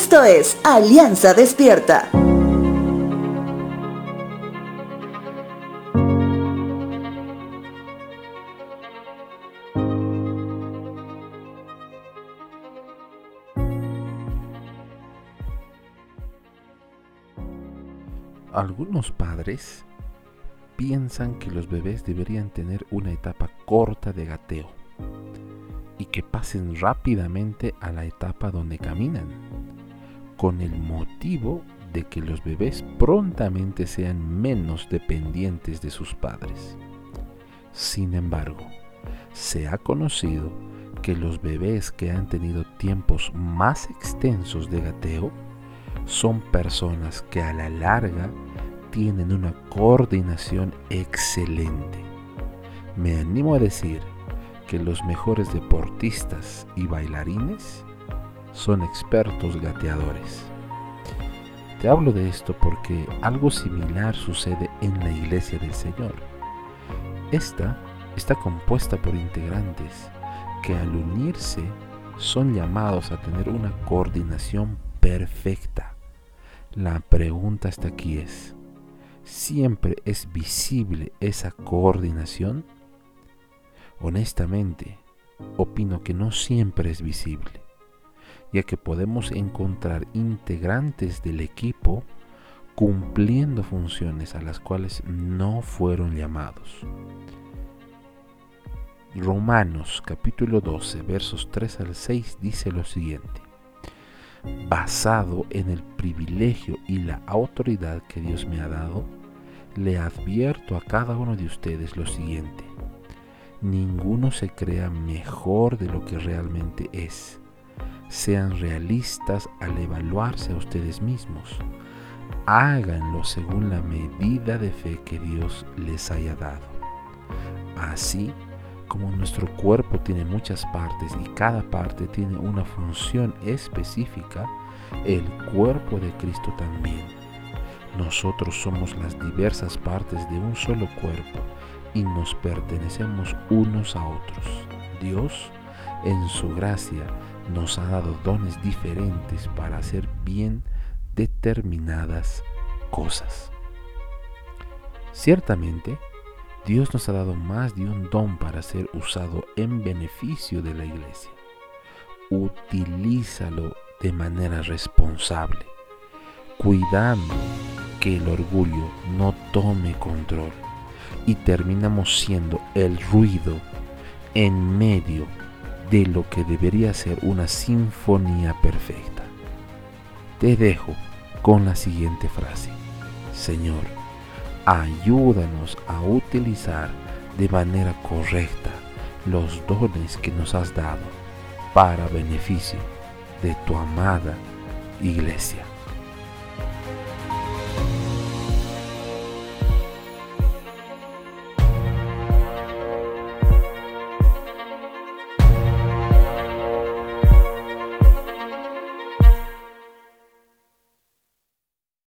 Esto es Alianza Despierta. Algunos padres piensan que los bebés deberían tener una etapa corta de gateo y que pasen rápidamente a la etapa donde caminan, con el motivo de que los bebés prontamente sean menos dependientes de sus padres. Sin embargo, se ha conocido que los bebés que han tenido tiempos más extensos de gateo son personas que a la larga tienen una coordinación excelente. Me animo a decir que los mejores deportistas y bailarines son expertos gateadores. Te hablo de esto porque algo similar sucede en la iglesia del Señor. Esta está compuesta por integrantes que al unirse son llamados a tener una coordinación perfecta. La pregunta hasta aquí es, ¿siempre es visible esa coordinación? Honestamente, opino que no siempre es visible, ya que podemos encontrar integrantes del equipo cumpliendo funciones a las cuales no fueron llamados. Romanos capítulo 12 versos 3 al 6 dice lo siguiente basado en el privilegio y la autoridad que Dios me ha dado, le advierto a cada uno de ustedes lo siguiente. Ninguno se crea mejor de lo que realmente es. Sean realistas al evaluarse a ustedes mismos. Háganlo según la medida de fe que Dios les haya dado. Así, como nuestro cuerpo tiene muchas partes y cada parte tiene una función específica, el cuerpo de Cristo también. Nosotros somos las diversas partes de un solo cuerpo y nos pertenecemos unos a otros. Dios, en su gracia, nos ha dado dones diferentes para hacer bien determinadas cosas. Ciertamente, Dios nos ha dado más de un don para ser usado en beneficio de la iglesia. Utilízalo de manera responsable, cuidando que el orgullo no tome control y terminamos siendo el ruido en medio de lo que debería ser una sinfonía perfecta. Te dejo con la siguiente frase. Señor, ayúdanos a utilizar de manera correcta los dones que nos has dado para beneficio de tu amada iglesia.